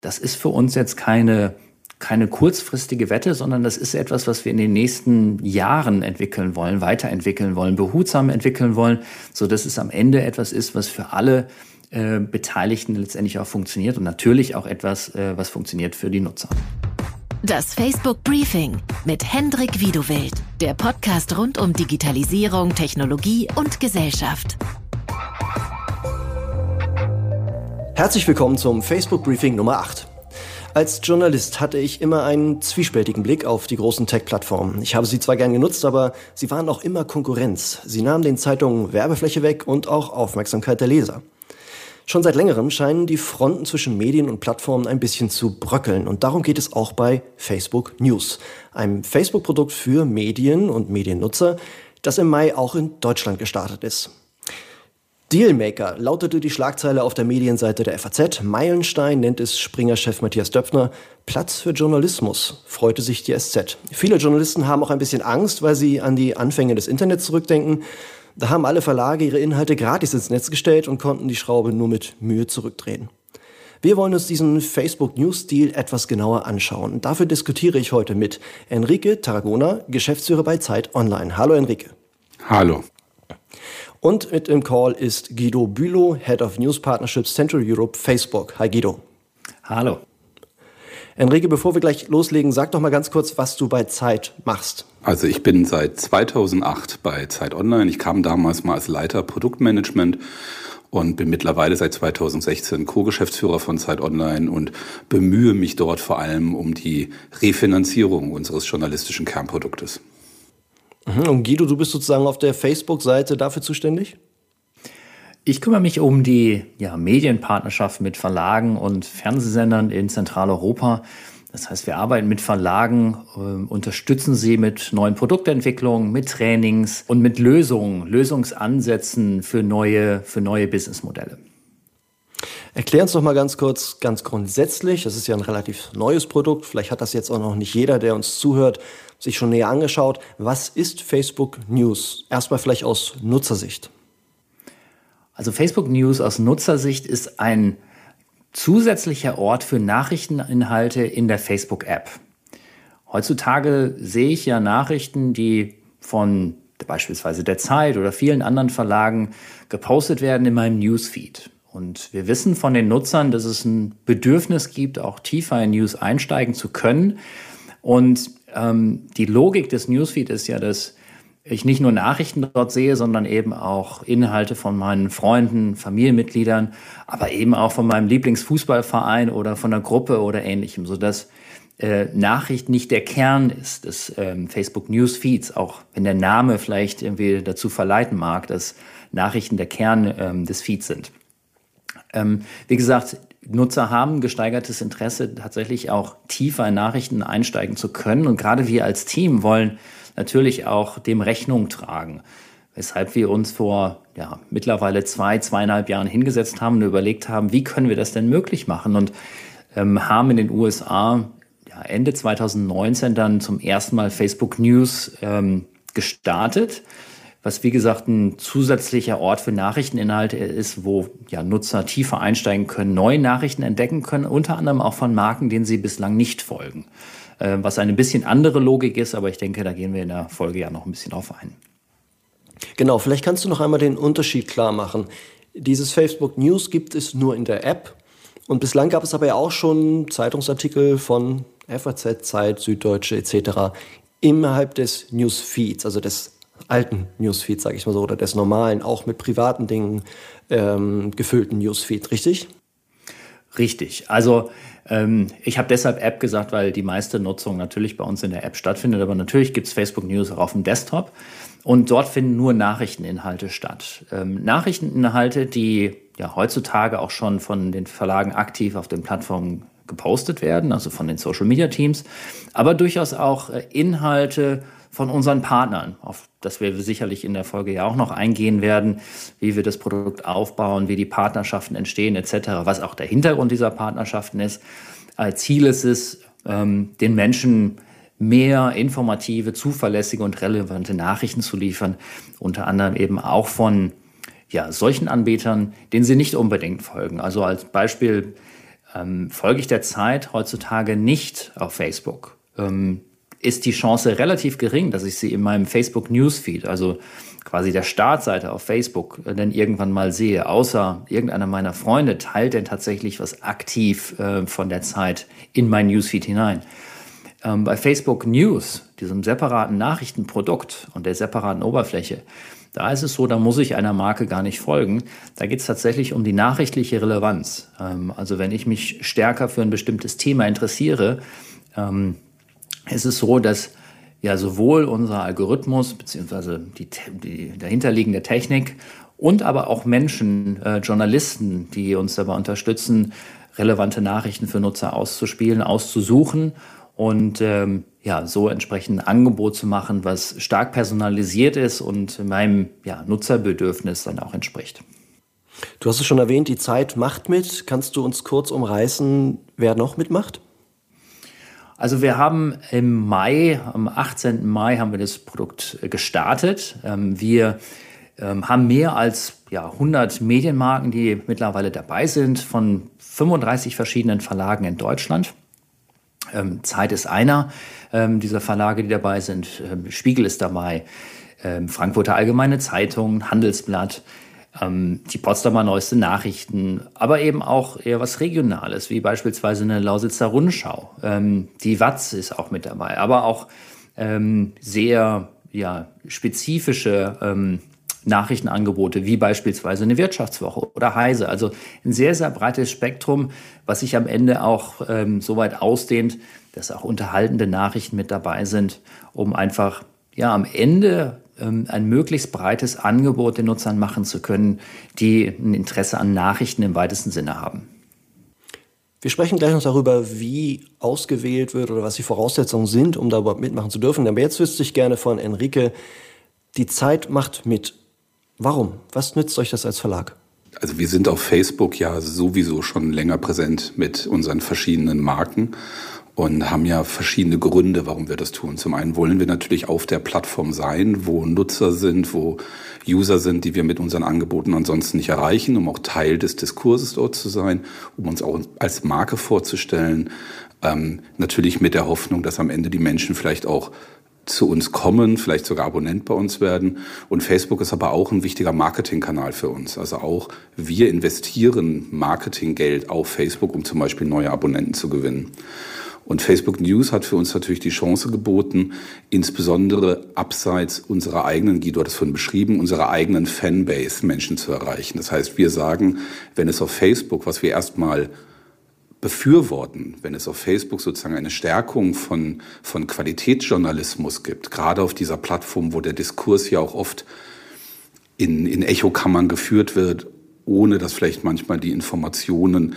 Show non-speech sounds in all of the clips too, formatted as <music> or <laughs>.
das ist für uns jetzt keine keine kurzfristige Wette, sondern das ist etwas, was wir in den nächsten Jahren entwickeln wollen, weiterentwickeln wollen, behutsam entwickeln wollen, so dass es am Ende etwas ist, was für alle äh, Beteiligten letztendlich auch funktioniert und natürlich auch etwas, äh, was funktioniert für die Nutzer. Das Facebook Briefing mit Hendrik Wiedewild, der Podcast rund um Digitalisierung, Technologie und Gesellschaft. Herzlich willkommen zum Facebook Briefing Nummer 8. Als Journalist hatte ich immer einen zwiespältigen Blick auf die großen Tech-Plattformen. Ich habe sie zwar gern genutzt, aber sie waren auch immer Konkurrenz. Sie nahmen den Zeitungen Werbefläche weg und auch Aufmerksamkeit der Leser. Schon seit längerem scheinen die Fronten zwischen Medien und Plattformen ein bisschen zu bröckeln. Und darum geht es auch bei Facebook News, einem Facebook-Produkt für Medien und Mediennutzer, das im Mai auch in Deutschland gestartet ist. Dealmaker lautete die Schlagzeile auf der Medienseite der FAZ. Meilenstein nennt es Springer-Chef Matthias Döpfner. Platz für Journalismus, freute sich die SZ. Viele Journalisten haben auch ein bisschen Angst, weil sie an die Anfänge des Internets zurückdenken. Da haben alle Verlage ihre Inhalte gratis ins Netz gestellt und konnten die Schraube nur mit Mühe zurückdrehen. Wir wollen uns diesen Facebook News Deal etwas genauer anschauen. Dafür diskutiere ich heute mit Enrique Tarragona, Geschäftsführer bei Zeit Online. Hallo Enrique. Hallo. Und mit im Call ist Guido Bülow, Head of News Partnerships Central Europe, Facebook. Hi Guido. Hallo. Enrique, bevor wir gleich loslegen, sag doch mal ganz kurz, was du bei Zeit machst. Also ich bin seit 2008 bei Zeit Online. Ich kam damals mal als Leiter Produktmanagement und bin mittlerweile seit 2016 Co-Geschäftsführer von Zeit Online und bemühe mich dort vor allem um die Refinanzierung unseres journalistischen Kernproduktes. Mhm. Und Guido, du bist sozusagen auf der Facebook-Seite dafür zuständig? Ich kümmere mich um die ja, Medienpartnerschaft mit Verlagen und Fernsehsendern in Zentraleuropa. Das heißt, wir arbeiten mit Verlagen, äh, unterstützen sie mit neuen Produktentwicklungen, mit Trainings und mit Lösungen, Lösungsansätzen für neue, für neue Businessmodelle. Erklär uns doch mal ganz kurz, ganz grundsätzlich, das ist ja ein relativ neues Produkt, vielleicht hat das jetzt auch noch nicht jeder, der uns zuhört, sich schon näher angeschaut. Was ist Facebook News? Erstmal vielleicht aus Nutzersicht. Also Facebook News aus Nutzersicht ist ein zusätzlicher Ort für Nachrichteninhalte in der Facebook-App. Heutzutage sehe ich ja Nachrichten, die von beispielsweise der Zeit oder vielen anderen Verlagen gepostet werden in meinem Newsfeed. Und wir wissen von den Nutzern, dass es ein Bedürfnis gibt, auch tiefer in News einsteigen zu können. Und ähm, die Logik des Newsfeed ist ja, dass ich nicht nur Nachrichten dort sehe, sondern eben auch Inhalte von meinen Freunden, Familienmitgliedern, aber eben auch von meinem Lieblingsfußballverein oder von einer Gruppe oder ähnlichem, sodass äh, Nachricht nicht der Kern ist des ähm, Facebook Newsfeeds, auch wenn der Name vielleicht irgendwie dazu verleiten mag, dass Nachrichten der Kern ähm, des Feeds sind. Ähm, wie gesagt, Nutzer haben gesteigertes Interesse, tatsächlich auch tiefer in Nachrichten einsteigen zu können. Und gerade wir als Team wollen natürlich auch dem Rechnung tragen. Weshalb wir uns vor ja, mittlerweile zwei, zweieinhalb Jahren hingesetzt haben und überlegt haben, wie können wir das denn möglich machen? Und ähm, haben in den USA ja, Ende 2019 dann zum ersten Mal Facebook News ähm, gestartet was wie gesagt ein zusätzlicher Ort für Nachrichteninhalte ist, wo ja, Nutzer tiefer einsteigen können, neue Nachrichten entdecken können, unter anderem auch von Marken, denen sie bislang nicht folgen. Äh, was eine bisschen andere Logik ist, aber ich denke, da gehen wir in der Folge ja noch ein bisschen drauf ein. Genau, vielleicht kannst du noch einmal den Unterschied klar machen. Dieses Facebook News gibt es nur in der App. Und bislang gab es aber ja auch schon Zeitungsartikel von FAZ, Zeit, Süddeutsche etc. innerhalb des Newsfeeds, also des alten Newsfeed, sage ich mal so, oder des normalen, auch mit privaten Dingen ähm, gefüllten Newsfeed, richtig? Richtig. Also ähm, ich habe deshalb App gesagt, weil die meiste Nutzung natürlich bei uns in der App stattfindet. Aber natürlich gibt es Facebook News auch auf dem Desktop. Und dort finden nur Nachrichteninhalte statt. Ähm, Nachrichteninhalte, die ja heutzutage auch schon von den Verlagen aktiv auf den Plattformen gepostet werden, also von den Social Media Teams, aber durchaus auch äh, Inhalte, von unseren Partnern, auf das wir sicherlich in der Folge ja auch noch eingehen werden, wie wir das Produkt aufbauen, wie die Partnerschaften entstehen etc., was auch der Hintergrund dieser Partnerschaften ist. Als Ziel ist es, ähm, den Menschen mehr informative, zuverlässige und relevante Nachrichten zu liefern, unter anderem eben auch von ja, solchen Anbietern, denen sie nicht unbedingt folgen. Also als Beispiel Ähm, folge ich der Zeit heutzutage nicht auf Facebook, ähm, ist die Chance relativ gering, dass ich sie in meinem Facebook Newsfeed, also quasi der Startseite auf Facebook, äh, dann irgendwann mal sehe. Außer irgendeiner meiner Freunde teilt denn tatsächlich was aktiv äh, von der Zeit in mein Newsfeed hinein. Ähm, bei Facebook News, diesem separaten Nachrichtenprodukt und der separaten Oberfläche, da ist es so, da muss ich einer Marke gar nicht folgen. Da geht es tatsächlich um die nachrichtliche Relevanz. Ähm, also wenn ich mich stärker für ein bestimmtes Thema interessiere, ähm, ist es so, dass ja sowohl unser Algorithmus beziehungsweise die, die dahinterliegende Technik und aber auch Menschen, äh, Journalisten, die uns dabei unterstützen, relevante Nachrichten für Nutzer auszuspielen, auszusuchen und ähm, ja, so entsprechend ein Angebot zu machen, was stark personalisiert ist und meinem ja, Nutzerbedürfnis dann auch entspricht. Du hast es schon erwähnt, die Zeit macht mit. Kannst du uns kurz umreißen, wer noch mitmacht? Also wir haben im Mai, am 18. Mai haben wir das Produkt äh, gestartet. Ähm, wir ähm, haben mehr als ja, 100 Medienmarken, die mittlerweile dabei sind, von 35 verschiedenen Verlagen in Deutschland. Ähm, Zeit ist einer dieser Verlage, die dabei sind. Spiegel ist dabei, Frankfurter Allgemeine Zeitung, Handelsblatt, ähm, die Potsdamer Neueste Nachrichten, aber eben auch eher was Regionales, wie beispielsweise eine Lausitzer Rundschau. Ähm, die Watz ist auch mit dabei, aber auch sehr ja, spezifische Nachrichtenangebote, wie beispielsweise eine Wirtschaftswoche oder Heise. Also ein sehr, sehr breites Spektrum, was sich am Ende auch ähm, so weit ausdehnt, dass auch unterhaltende Nachrichten mit dabei sind, um einfach ja am Ende ähm, ein möglichst breites Angebot den Nutzern machen zu können, die ein Interesse an Nachrichten im weitesten Sinne haben. Wir sprechen gleich noch darüber, wie ausgewählt wird oder was die Voraussetzungen sind, um da überhaupt mitmachen zu dürfen. Aber jetzt wüsste ich gerne von Enrique, die Zeit macht mit. Warum? Was nützt euch das als Verlag? Also wir sind auf Facebook ja sowieso schon länger präsent mit unseren verschiedenen Marken und haben ja verschiedene Gründe, warum wir das tun. Zum einen wollen wir natürlich auf der Plattform sein, wo Nutzer sind, wo User sind, die wir mit unseren Angeboten ansonsten nicht erreichen, um auch Teil des Diskurses dort zu sein, um uns auch als Marke vorzustellen. Ähm, natürlich mit der Hoffnung, dass am Ende die Menschen vielleicht auch zu uns kommen, vielleicht sogar Abonnent bei uns werden. Und Facebook ist aber auch ein wichtiger Marketingkanal für uns. Also auch wir investieren Marketinggeld auf Facebook, um zum Beispiel neue Abonnenten zu gewinnen. Und Facebook News hat für uns natürlich die Chance geboten, insbesondere abseits unserer eigenen, Guido hat es vorhin beschrieben, unserer eigenen Fanbase Menschen zu erreichen. Das heißt, wir sagen, wenn es auf Facebook, was wir erstmal befürworten, wenn es auf Facebook sozusagen eine Stärkung von, von Qualitätsjournalismus gibt, gerade auf dieser Plattform, wo der Diskurs ja auch oft in, in Echokammern geführt wird, ohne dass vielleicht manchmal die Informationen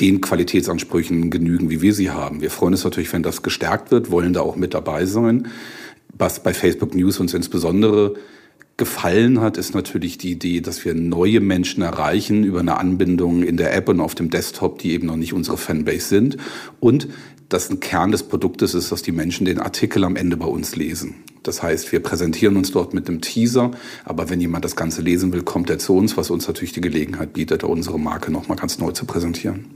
den Qualitätsansprüchen genügen, wie wir sie haben. Wir freuen uns natürlich, wenn das gestärkt wird, wollen da auch mit dabei sein. Was bei Facebook News uns insbesondere gefallen hat, ist natürlich die Idee, dass wir neue Menschen erreichen über eine Anbindung in der App und auf dem Desktop, die eben noch nicht unsere Fanbase sind. Und dass ein Kern des Produktes ist, dass die Menschen den Artikel am Ende bei uns lesen. Das heißt, wir präsentieren uns dort mit einem Teaser, aber wenn jemand das Ganze lesen will, kommt er zu uns, was uns natürlich die Gelegenheit bietet, unsere Marke nochmal ganz neu zu präsentieren.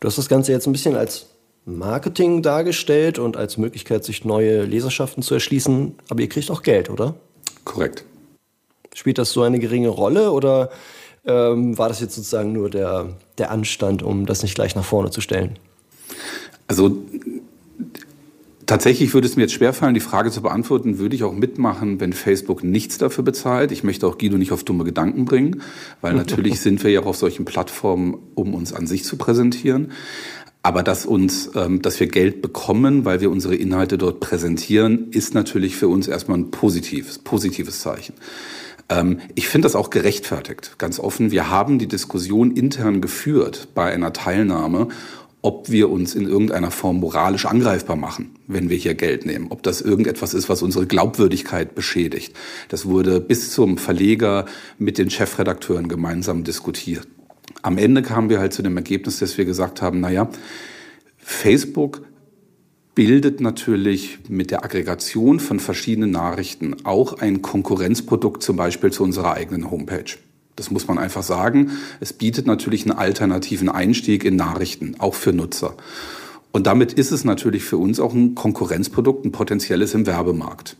Du hast das Ganze jetzt ein bisschen als Marketing dargestellt und als Möglichkeit, sich neue Leserschaften zu erschließen, aber ihr kriegt auch Geld, oder? Korrekt. Spielt das so eine geringe Rolle oder ähm, war das jetzt sozusagen nur der, der Anstand, um das nicht gleich nach vorne zu stellen? Also Tatsächlich würde es mir jetzt schwerfallen, die Frage zu beantworten, würde ich auch mitmachen, wenn Facebook nichts dafür bezahlt. Ich möchte auch Guido nicht auf dumme Gedanken bringen, weil <laughs> natürlich sind wir ja auch auf solchen Plattformen, um uns an sich zu präsentieren. Aber dass uns, ähm, dass wir Geld bekommen, weil wir unsere Inhalte dort präsentieren, ist natürlich für uns erstmal ein positives, positives Zeichen. Ähm, ich finde das auch gerechtfertigt, ganz offen. Wir haben die Diskussion intern geführt bei einer Teilnahme, ob wir uns in irgendeiner Form moralisch angreifbar machen, wenn wir hier Geld nehmen. Ob das irgendetwas ist, was unsere Glaubwürdigkeit beschädigt. Das wurde bis zum Verleger mit den Chefredakteuren gemeinsam diskutiert. Am Ende kamen wir halt zu dem Ergebnis, dass wir gesagt haben, naja, Facebook bildet natürlich mit der Aggregation von verschiedenen Nachrichten auch ein Konkurrenzprodukt zum Beispiel zu unserer eigenen Homepage. Das muss man einfach sagen. Es bietet natürlich einen alternativen Einstieg in Nachrichten, auch für Nutzer. Und damit ist es natürlich für uns auch ein Konkurrenzprodukt, ein potenzielles im Werbemarkt.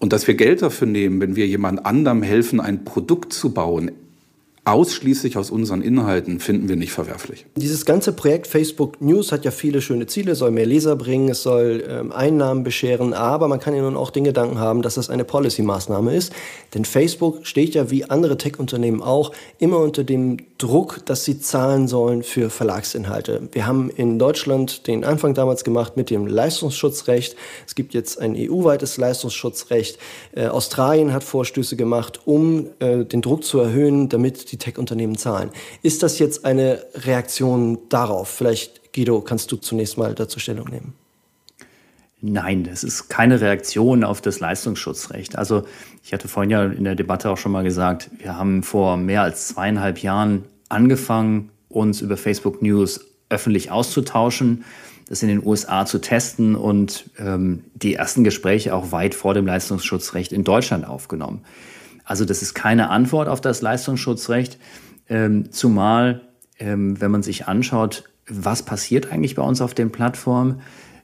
Und dass wir Geld dafür nehmen, wenn wir jemand anderem helfen, ein Produkt zu bauen, ausschließlich aus unseren Inhalten finden wir nicht verwerflich. Dieses ganze Projekt Facebook News hat ja viele schöne Ziele, soll mehr Leser bringen, es soll ähm, Einnahmen bescheren, aber man kann ja nun auch den Gedanken haben, dass das eine Policy-Maßnahme ist. Denn Facebook steht ja wie andere Tech-Unternehmen auch immer unter dem Druck, dass sie zahlen sollen für Verlagsinhalte. Wir haben in Deutschland den Anfang damals gemacht mit dem Leistungsschutzrecht. Es gibt jetzt ein EU-weites Leistungsschutzrecht. Äh, Australien hat Vorstöße gemacht, um äh, den Druck zu erhöhen, damit die Tech-Unternehmen zahlen. Ist das jetzt eine Reaktion darauf? Vielleicht, Guido, kannst du zunächst mal dazu Stellung nehmen. Nein, das ist keine Reaktion auf das Leistungsschutzrecht. Also ich hatte vorhin ja in der Debatte auch schon mal gesagt, wir haben vor mehr als zweieinhalb Jahren angefangen, uns über Facebook News öffentlich auszutauschen, das in den USA zu testen und ähm, die ersten Gespräche auch weit vor dem Leistungsschutzrecht in Deutschland aufgenommen. Also das ist keine Antwort auf das Leistungsschutzrecht, ähm, zumal ähm, wenn man sich anschaut, was passiert eigentlich bei uns auf den Plattformen.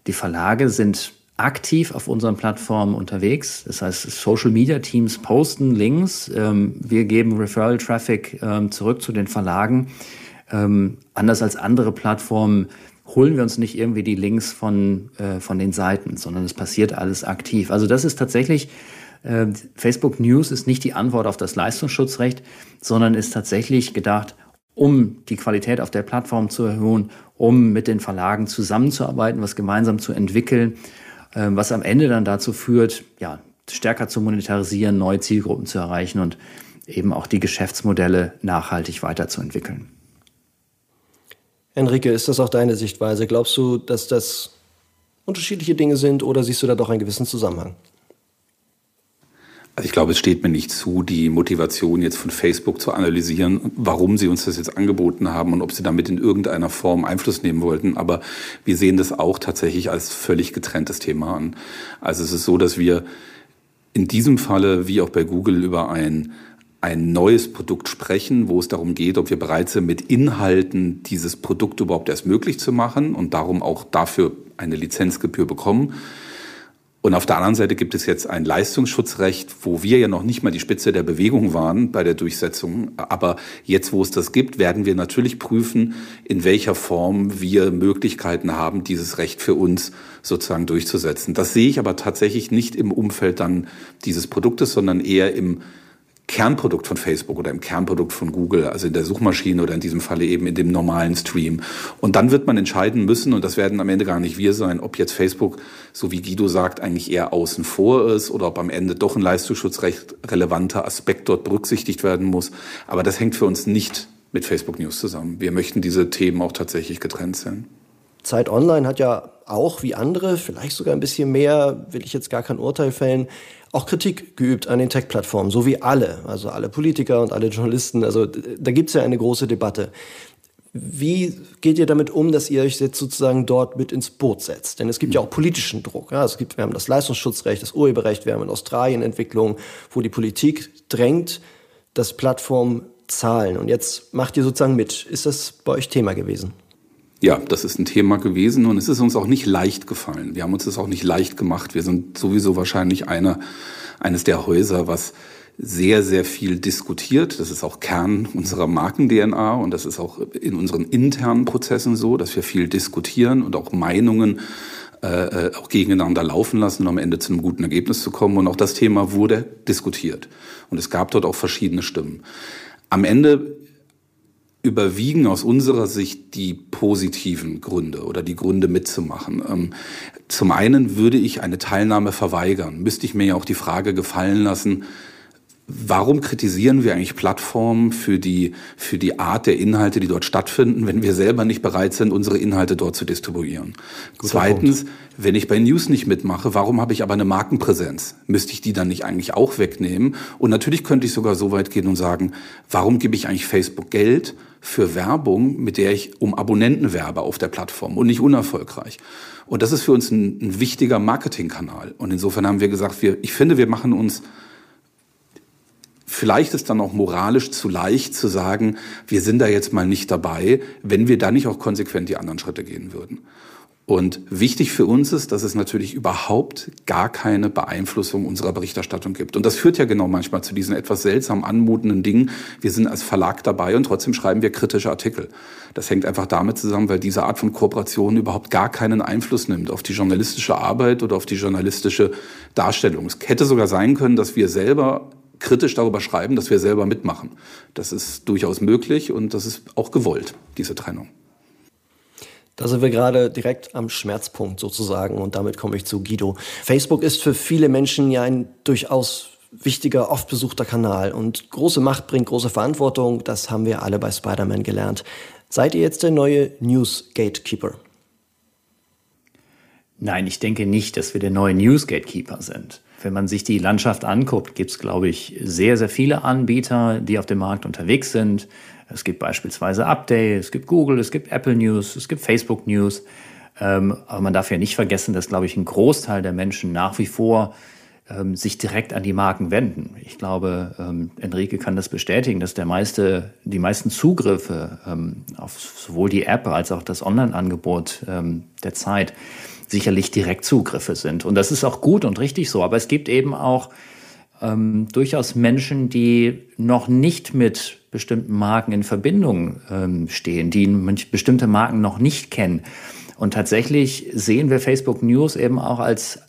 Die Verlage sind aktiv auf unseren Plattformen unterwegs. Das heißt, Social Media Teams posten Links. Ähm, wir geben Referral Traffic ähm, zurück zu den Verlagen. Ähm, anders als andere Plattformen holen wir uns nicht irgendwie die Links von, äh, von den Seiten, sondern es passiert alles aktiv. Also das ist tatsächlich Facebook News ist nicht die Antwort auf das Leistungsschutzrecht, sondern ist tatsächlich gedacht, um die Qualität auf der Plattform zu erhöhen, um mit den Verlagen zusammenzuarbeiten, was gemeinsam zu entwickeln, was am Ende dann dazu führt, ja, stärker zu monetarisieren, neue Zielgruppen zu erreichen und eben auch die Geschäftsmodelle nachhaltig weiterzuentwickeln. Enrique, ist das auch deine Sichtweise? Glaubst du, dass das unterschiedliche Dinge sind oder siehst du da doch einen gewissen Zusammenhang? Also ich glaube, es steht mir nicht zu, die Motivation jetzt von Facebook zu analysieren, warum sie uns das jetzt angeboten haben und ob sie damit in irgendeiner Form Einfluss nehmen wollten. Aber wir sehen das auch tatsächlich als völlig getrenntes Thema an. Also es ist so, dass wir in diesem Falle, wie auch bei Google, über ein ein neues Produkt sprechen, wo es darum geht, ob wir bereit sind, mit Inhalten dieses Produkt überhaupt erst möglich zu machen und darum auch dafür eine Lizenzgebühr bekommen. Und auf der anderen Seite gibt es jetzt ein Leistungsschutzrecht, wo wir ja noch nicht mal die Spitze der Bewegung waren bei der Durchsetzung. Aber jetzt, wo es das gibt, werden wir natürlich prüfen, in welcher Form wir Möglichkeiten haben, dieses Recht für uns sozusagen durchzusetzen. Das sehe ich aber tatsächlich nicht im Umfeld dann dieses Produktes, sondern eher im Kernprodukt von Facebook oder im Kernprodukt von Google, also in der Suchmaschine oder in diesem Falle eben in dem normalen Stream. Und dann wird man entscheiden müssen, und das werden am Ende gar nicht wir sein, ob jetzt Facebook, so wie Guido sagt, eigentlich eher außen vor ist oder ob am Ende doch ein leistungsschutzrecht relevanter Aspekt dort berücksichtigt werden muss. Aber das hängt für uns nicht mit Facebook News zusammen. Wir möchten diese Themen auch tatsächlich getrennt sehen. Zeit Online hat ja auch wie andere, vielleicht sogar ein bisschen mehr, will ich jetzt gar kein Urteil fällen, auch Kritik geübt an den Tech-Plattformen, so wie alle, also alle Politiker und alle Journalisten. Also da gibt es ja eine große Debatte. Wie geht ihr damit um, dass ihr euch jetzt sozusagen dort mit ins Boot setzt? Denn es gibt ja auch politischen Druck. Ja, es gibt, wir haben das Leistungsschutzrecht, das Urheberrecht, wir haben in Australien Entwicklungen, wo die Politik drängt, dass Plattformen zahlen. Und jetzt macht ihr sozusagen mit. Ist das bei euch Thema gewesen? Ja, das ist ein Thema gewesen und es ist uns auch nicht leicht gefallen. Wir haben uns das auch nicht leicht gemacht. Wir sind sowieso wahrscheinlich einer, eines der Häuser, was sehr, sehr viel diskutiert. Das ist auch Kern unserer Marken-DNA und das ist auch in unseren internen Prozessen so, dass wir viel diskutieren und auch Meinungen äh, auch gegeneinander laufen lassen, um am Ende zu einem guten Ergebnis zu kommen. Und auch das Thema wurde diskutiert. Und es gab dort auch verschiedene Stimmen. Am Ende überwiegen aus unserer Sicht die positiven Gründe oder die Gründe mitzumachen. Ähm, zum einen würde ich eine Teilnahme verweigern. Müsste ich mir ja auch die Frage gefallen lassen, Warum kritisieren wir eigentlich Plattformen für die, für die Art der Inhalte, die dort stattfinden, wenn wir selber nicht bereit sind, unsere Inhalte dort zu distribuieren? Guter Zweitens, Punkt. wenn ich bei News nicht mitmache, warum habe ich aber eine Markenpräsenz? Müsste ich die dann nicht eigentlich auch wegnehmen? Und natürlich könnte ich sogar so weit gehen und sagen, warum gebe ich eigentlich Facebook Geld für Werbung, mit der ich um Abonnenten werbe auf der Plattform und nicht unerfolgreich? Und das ist für uns ein, ein wichtiger Marketingkanal. Und insofern haben wir gesagt, wir, ich finde, wir machen uns vielleicht ist dann auch moralisch zu leicht zu sagen, wir sind da jetzt mal nicht dabei, wenn wir da nicht auch konsequent die anderen Schritte gehen würden. Und wichtig für uns ist, dass es natürlich überhaupt gar keine Beeinflussung unserer Berichterstattung gibt. Und das führt ja genau manchmal zu diesen etwas seltsam anmutenden Dingen. Wir sind als Verlag dabei und trotzdem schreiben wir kritische Artikel. Das hängt einfach damit zusammen, weil diese Art von Kooperation überhaupt gar keinen Einfluss nimmt auf die journalistische Arbeit oder auf die journalistische Darstellung. Es hätte sogar sein können, dass wir selber kritisch darüber schreiben, dass wir selber mitmachen. Das ist durchaus möglich und das ist auch gewollt, diese Trennung. Da sind wir gerade direkt am Schmerzpunkt sozusagen und damit komme ich zu Guido. Facebook ist für viele Menschen ja ein durchaus wichtiger, oft besuchter Kanal und große Macht bringt große Verantwortung. Das haben wir alle bei Spider-Man gelernt. Seid ihr jetzt der neue News Gatekeeper? Nein, ich denke nicht, dass wir der neue News Gatekeeper sind. Wenn man sich die Landschaft anguckt, gibt es, glaube ich, sehr, sehr viele Anbieter, die auf dem Markt unterwegs sind. Es gibt beispielsweise Update, es gibt Google, es gibt Apple News, es gibt Facebook News. Ähm, aber man darf ja nicht vergessen, dass, glaube ich, ein Großteil der Menschen nach wie vor ähm, sich direkt an die Marken wenden. Ich glaube, ähm, Enrique kann das bestätigen, dass der meiste, die meisten Zugriffe auf sowohl die App als auch das Online-Angebot der Zeit sicherlich Direktzugriffe sind. Und das ist auch gut und richtig so. Aber es gibt eben auch durchaus Menschen, die noch nicht mit bestimmten Marken in Verbindung ähm, stehen, die bestimmte Marken noch nicht kennen. Und tatsächlich sehen wir Facebook News eben auch als,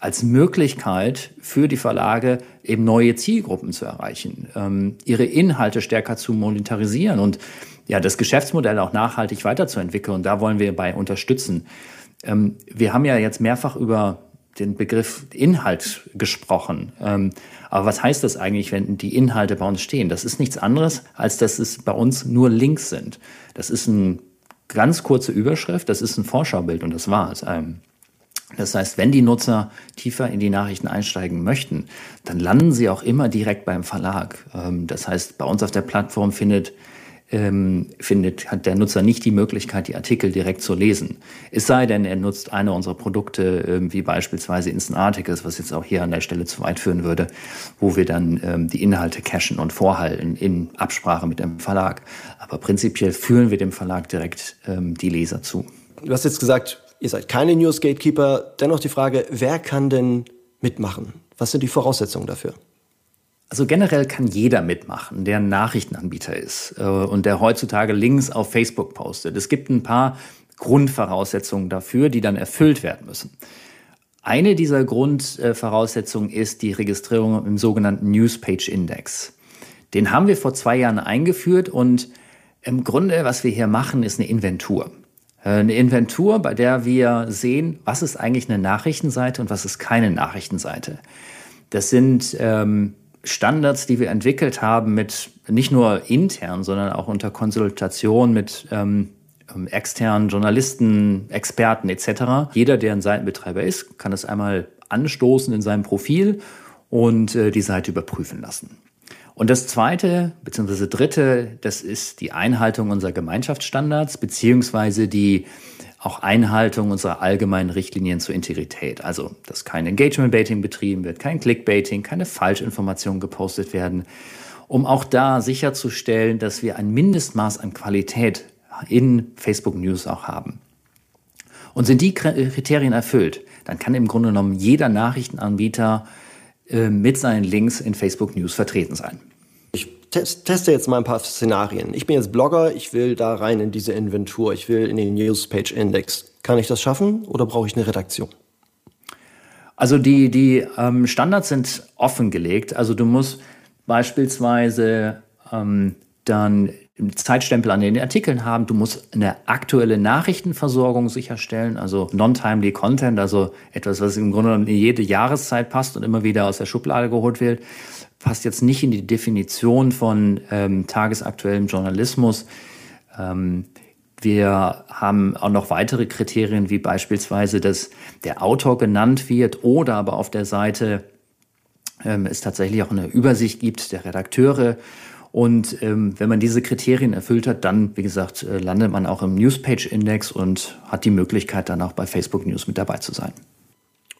als Möglichkeit für die Verlage, eben neue Zielgruppen zu erreichen, ähm, ihre Inhalte stärker zu monetarisieren und ja, das Geschäftsmodell auch nachhaltig weiterzuentwickeln. Und da wollen wir bei unterstützen. Ähm, wir haben ja jetzt mehrfach über den Begriff Inhalt gesprochen. Ähm, aber was heißt das eigentlich, wenn die Inhalte bei uns stehen? Das ist nichts anderes, als dass es bei uns nur Links sind. Das ist eine ganz kurze Überschrift, das ist ein Vorschaubild und das war's. Ähm, das heißt, wenn die Nutzer tiefer in die Nachrichten einsteigen möchten, dann landen sie auch immer direkt beim Verlag. Ähm, das heißt, bei uns auf der Plattform findet ähm, findet, hat der Nutzer nicht die Möglichkeit, die Artikel direkt zu lesen. Es sei denn, er nutzt eine unserer Produkte, ähm, wie beispielsweise Instant Articles, was jetzt auch hier an der Stelle zu weit führen würde, wo wir dann ähm, die Inhalte cachen und vorhalten in Absprache mit dem Verlag. Aber prinzipiell führen wir dem Verlag direkt ähm, die Leser zu. Du hast jetzt gesagt, ihr seid keine News Gatekeeper. Dennoch die Frage, wer kann denn mitmachen? Was sind die Voraussetzungen dafür? Also generell kann jeder mitmachen, der ein Nachrichtenanbieter ist äh, und der heutzutage Links auf Facebook postet. Es gibt ein paar Grundvoraussetzungen dafür, die dann erfüllt werden müssen. Eine dieser Grundvoraussetzungen ist die Registrierung im sogenannten Newspage Index. Den haben wir vor zwei Jahren eingeführt und im Grunde, was wir hier machen, ist eine Inventur. Äh, eine Inventur, bei der wir sehen, was ist eigentlich eine Nachrichtenseite und was ist keine Nachrichtenseite. Das sind ähm, Standards, die wir entwickelt haben, mit nicht nur intern, sondern auch unter Konsultation mit ähm, ähm externen Journalisten, Experten etc. Jeder, der ein Seitenbetreiber ist, kann es einmal anstoßen in seinem Profil und äh, die Seite überprüfen lassen. Und das zweite bzw. dritte, das ist die Einhaltung unserer Gemeinschaftsstandards beziehungsweise die auch Einhaltung unserer allgemeinen Richtlinien zur Integrität. Also, dass kein Engagement-Baiting betrieben wird, kein Clickbaiting, keine Falschinformationen gepostet werden, um auch da sicherzustellen, dass wir ein Mindestmaß an Qualität in Facebook News auch haben. Und sind die Kriterien erfüllt, dann kann im Grunde genommen jeder Nachrichtenanbieter äh, mit seinen Links in Facebook News vertreten sein teste jetzt mal ein paar Szenarien. Ich bin jetzt Blogger, ich will da rein in diese Inventur, ich will in den Newspage Index. Kann ich das schaffen oder brauche ich eine Redaktion? Also die, die ähm, Standards sind offengelegt. Also du musst beispielsweise ähm, dann Zeitstempel an den Artikeln haben. Du musst eine aktuelle Nachrichtenversorgung sicherstellen, also non-timely Content, also etwas, was im Grunde in jede Jahreszeit passt und immer wieder aus der Schublade geholt wird passt jetzt nicht in die Definition von ähm, tagesaktuellem Journalismus. Ähm, wir haben auch noch weitere Kriterien, wie beispielsweise, dass der Autor genannt wird oder aber auf der Seite ähm, es tatsächlich auch eine Übersicht gibt der Redakteure. Und ähm, wenn man diese Kriterien erfüllt hat, dann, wie gesagt, äh, landet man auch im Newspage-Index und hat die Möglichkeit, dann auch bei Facebook News mit dabei zu sein.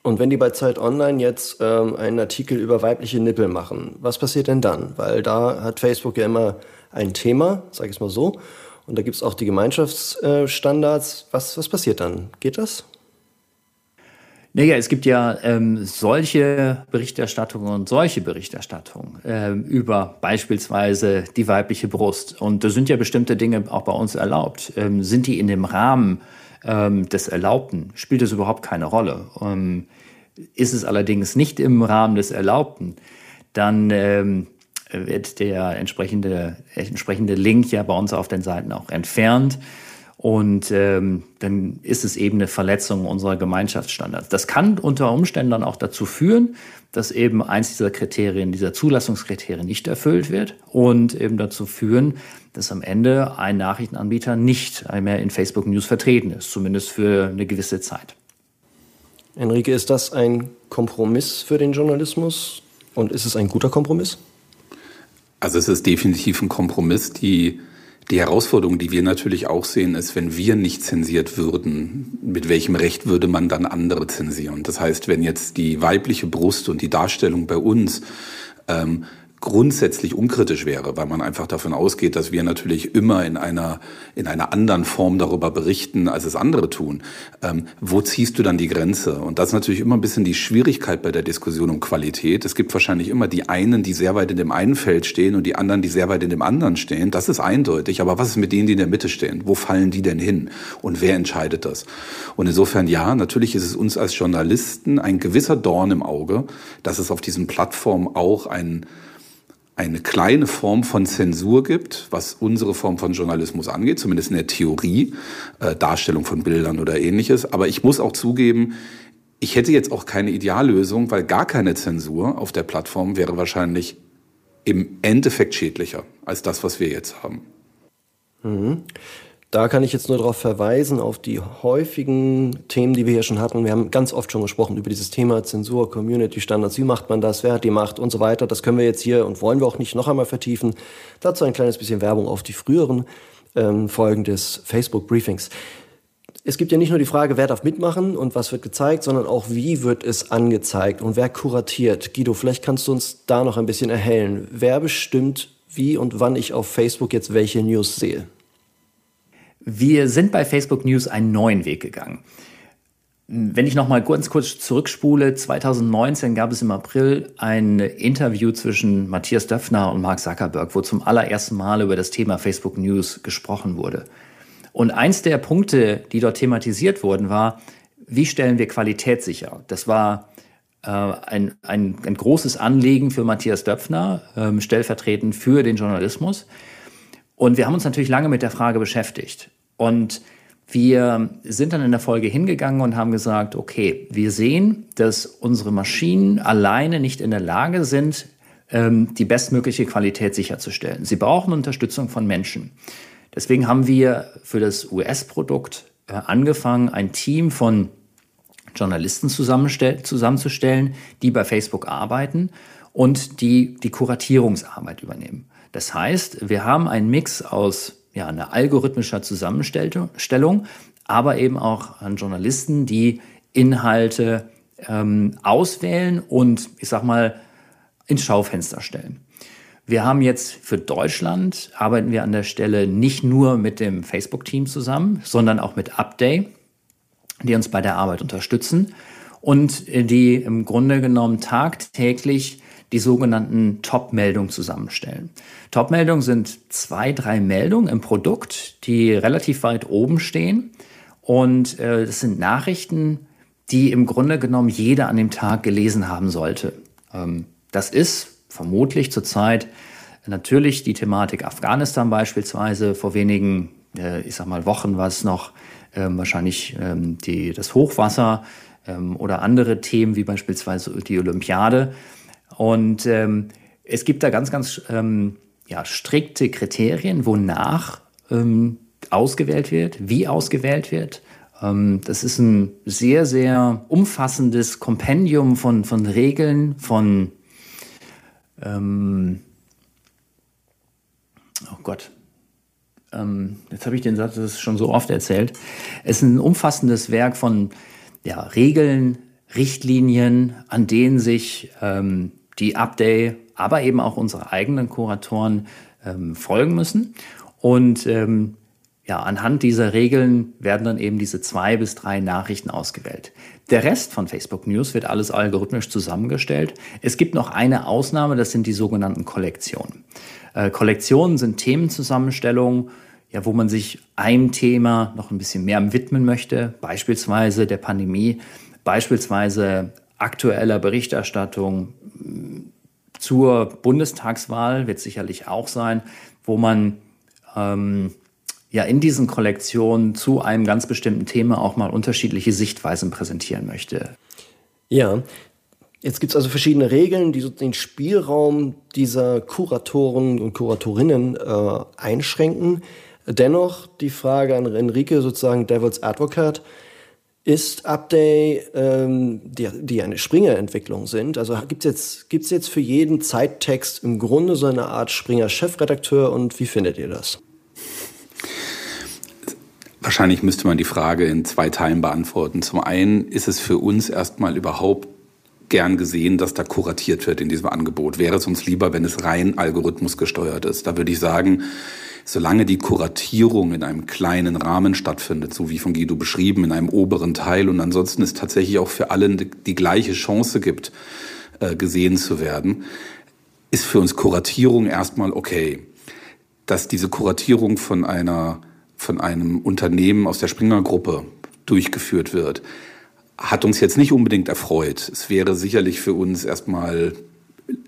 Und wenn die bei Zeit Online jetzt ähm, einen Artikel über weibliche Nippel machen, was passiert denn dann? Weil da hat Facebook ja immer ein Thema, sage ich es mal so, und da gibt es auch die Gemeinschaftsstandards. Was, was passiert dann? Geht das? Naja, es gibt ja ähm, solche Berichterstattungen und solche Berichterstattungen ähm, über beispielsweise die weibliche Brust. Und da sind ja bestimmte Dinge auch bei uns erlaubt. Ähm, sind die in dem Rahmen ähm, des Erlaubten? Spielt das überhaupt keine Rolle? Ähm, ist es allerdings nicht im Rahmen des Erlaubten, dann ähm, wird der entsprechende, entsprechende Link ja bei uns auf den Seiten auch entfernt. Und ähm, dann ist es eben eine Verletzung unserer Gemeinschaftsstandards. Das kann unter Umständen dann auch dazu führen, dass eben eins dieser Kriterien, dieser Zulassungskriterien nicht erfüllt wird und eben dazu führen, dass am Ende ein Nachrichtenanbieter nicht mehr in Facebook News vertreten ist, zumindest für eine gewisse Zeit. Enrique, ist das ein Kompromiss für den Journalismus und ist es ein guter Kompromiss? Also es ist definitiv ein Kompromiss. Die, die Herausforderung, die wir natürlich auch sehen, ist, wenn wir nicht zensiert würden, mit welchem Recht würde man dann andere zensieren? Das heißt, wenn jetzt die weibliche Brust und die Darstellung bei uns ähm, grundsätzlich unkritisch wäre, weil man einfach davon ausgeht, dass wir natürlich immer in einer, in einer anderen Form darüber berichten, als es andere tun. Ähm, wo ziehst du dann die Grenze? Und das ist natürlich immer ein bisschen die Schwierigkeit bei der Diskussion um Qualität. Es gibt wahrscheinlich immer die einen, die sehr weit in dem einen Feld stehen und die anderen, die sehr weit in dem anderen stehen. Das ist eindeutig. Aber was ist mit denen, die in der Mitte stehen? Wo fallen die denn hin? Und wer entscheidet das? Und insofern, ja, natürlich ist es uns als Journalisten ein gewisser Dorn im Auge, dass es auf diesen Plattformen auch ein eine kleine Form von Zensur gibt, was unsere Form von Journalismus angeht, zumindest in der Theorie, äh, Darstellung von Bildern oder ähnliches. Aber ich muss auch zugeben, ich hätte jetzt auch keine Ideallösung, weil gar keine Zensur auf der Plattform wäre wahrscheinlich im Endeffekt schädlicher als das, was wir jetzt haben. Mhm. Da kann ich jetzt nur darauf verweisen, auf die häufigen Themen, die wir hier schon hatten. Wir haben ganz oft schon gesprochen über dieses Thema Zensur, Community Standards. Wie macht man das? Wer hat die Macht und so weiter? Das können wir jetzt hier und wollen wir auch nicht noch einmal vertiefen. Dazu ein kleines bisschen Werbung auf die früheren ähm, Folgen des Facebook Briefings. Es gibt ja nicht nur die Frage, wer darf mitmachen und was wird gezeigt, sondern auch, wie wird es angezeigt und wer kuratiert. Guido, vielleicht kannst du uns da noch ein bisschen erhellen. Wer bestimmt, wie und wann ich auf Facebook jetzt welche News sehe? Wir sind bei Facebook News einen neuen Weg gegangen. Wenn ich noch mal ganz kurz zurückspule, 2019 gab es im April ein Interview zwischen Matthias Döpfner und Mark Zuckerberg, wo zum allerersten Mal über das Thema Facebook News gesprochen wurde. Und eins der Punkte, die dort thematisiert wurden, war, wie stellen wir Qualität sicher? Das war äh, ein, ein, ein großes Anliegen für Matthias Döpfner, äh, stellvertretend für den Journalismus. Und wir haben uns natürlich lange mit der Frage beschäftigt. Und wir sind dann in der Folge hingegangen und haben gesagt, okay, wir sehen, dass unsere Maschinen alleine nicht in der Lage sind, ähm, die bestmögliche Qualität sicherzustellen. Sie brauchen Unterstützung von Menschen. Deswegen haben wir für das US-Produkt äh, angefangen, ein Team von Journalisten zusammenzustellen, die bei Facebook arbeiten und die die Kuratierungsarbeit übernehmen. Das heißt, wir haben einen Mix aus ja, einer algorithmischer Zusammenstellung, aber eben auch an Journalisten, die Inhalte ähm, auswählen und ich sag mal ins Schaufenster stellen. Wir haben jetzt für Deutschland arbeiten wir an der Stelle nicht nur mit dem Facebook-Team zusammen, sondern auch mit Upday, die uns bei der Arbeit unterstützen und die im Grunde genommen tagtäglich die sogenannten Top-Meldungen zusammenstellen. Top-Meldungen sind zwei, drei Meldungen im Produkt, die relativ weit oben stehen. Und äh, das sind Nachrichten, die im Grunde genommen jeder an dem Tag gelesen haben sollte. Ähm, das ist vermutlich zurzeit natürlich die Thematik Afghanistan beispielsweise. Vor wenigen, äh, ich sag mal, Wochen war es noch äh, wahrscheinlich ähm, die, das Hochwasser ähm, oder andere Themen wie beispielsweise die Olympiade. Und ähm, es gibt da ganz, ganz ähm, ja, strikte Kriterien, wonach ähm, ausgewählt wird, wie ausgewählt wird. Ähm, das ist ein sehr, sehr umfassendes Kompendium von, von Regeln, von, ähm, oh Gott, ähm, jetzt habe ich den Satz das schon so oft erzählt. Es ist ein umfassendes Werk von ja, Regeln, Richtlinien, an denen sich ähm, die Update, aber eben auch unsere eigenen Kuratoren ähm, folgen müssen. Und ähm, ja, anhand dieser Regeln werden dann eben diese zwei bis drei Nachrichten ausgewählt. Der Rest von Facebook News wird alles algorithmisch zusammengestellt. Es gibt noch eine Ausnahme, das sind die sogenannten Kollektionen. Äh, Kollektionen sind Themenzusammenstellungen, ja, wo man sich einem Thema noch ein bisschen mehr widmen möchte, beispielsweise der Pandemie, beispielsweise aktueller Berichterstattung zur Bundestagswahl wird sicherlich auch sein, wo man ähm, ja in diesen Kollektionen zu einem ganz bestimmten Thema auch mal unterschiedliche Sichtweisen präsentieren möchte. Ja, jetzt gibt es also verschiedene Regeln, die so den Spielraum dieser Kuratoren und Kuratorinnen äh, einschränken. Dennoch die Frage an Enrique, sozusagen Devil's Advocate, ist Update, ähm, die, die eine Springer-Entwicklung sind. Also gibt es jetzt, gibt's jetzt für jeden Zeittext im Grunde so eine Art Springer-Chefredakteur und wie findet ihr das? Wahrscheinlich müsste man die Frage in zwei Teilen beantworten. Zum einen ist es für uns erstmal überhaupt gern gesehen, dass da kuratiert wird in diesem Angebot. Wäre es uns lieber, wenn es rein algorithmusgesteuert ist. Da würde ich sagen, solange die Kuratierung in einem kleinen Rahmen stattfindet, so wie von Guido beschrieben, in einem oberen Teil und ansonsten es tatsächlich auch für alle die gleiche Chance gibt, äh, gesehen zu werden, ist für uns Kuratierung erstmal okay. Dass diese Kuratierung von einer von einem Unternehmen aus der Springer-Gruppe durchgeführt wird, hat uns jetzt nicht unbedingt erfreut. Es wäre sicherlich für uns erstmal